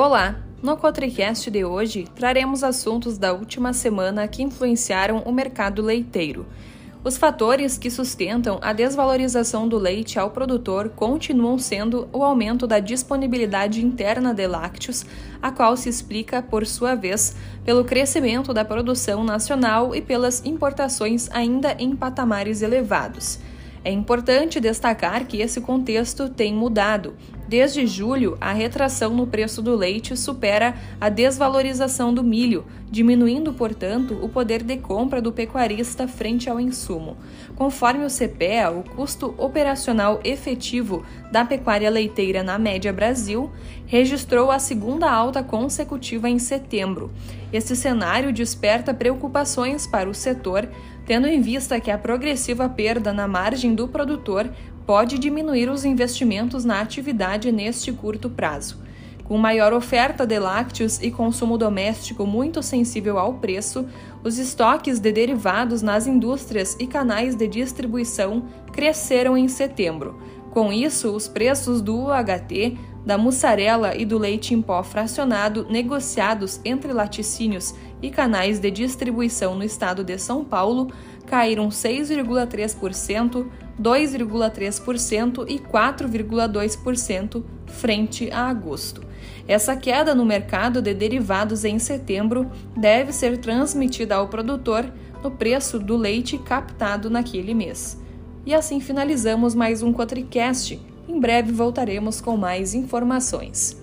Olá! No Cotricast de hoje, traremos assuntos da última semana que influenciaram o mercado leiteiro. Os fatores que sustentam a desvalorização do leite ao produtor continuam sendo o aumento da disponibilidade interna de lácteos, a qual se explica, por sua vez, pelo crescimento da produção nacional e pelas importações ainda em patamares elevados. É importante destacar que esse contexto tem mudado. Desde julho, a retração no preço do leite supera a desvalorização do milho, diminuindo, portanto, o poder de compra do pecuarista frente ao insumo. Conforme o CPEA, o custo operacional efetivo da pecuária leiteira na média Brasil registrou a segunda alta consecutiva em setembro. Esse cenário desperta preocupações para o setor, tendo em vista que a progressiva perda na margem do produtor pode diminuir os investimentos na atividade neste curto prazo. Com maior oferta de lácteos e consumo doméstico muito sensível ao preço, os estoques de derivados nas indústrias e canais de distribuição cresceram em setembro. Com isso, os preços do UHT, da mussarela e do leite em pó fracionado negociados entre laticínios e canais de distribuição no estado de São Paulo caíram 6,3%, 2,3% e 4,2% frente a agosto. Essa queda no mercado de derivados em setembro deve ser transmitida ao produtor no preço do leite captado naquele mês. E assim finalizamos mais um Quatricast. Em breve voltaremos com mais informações.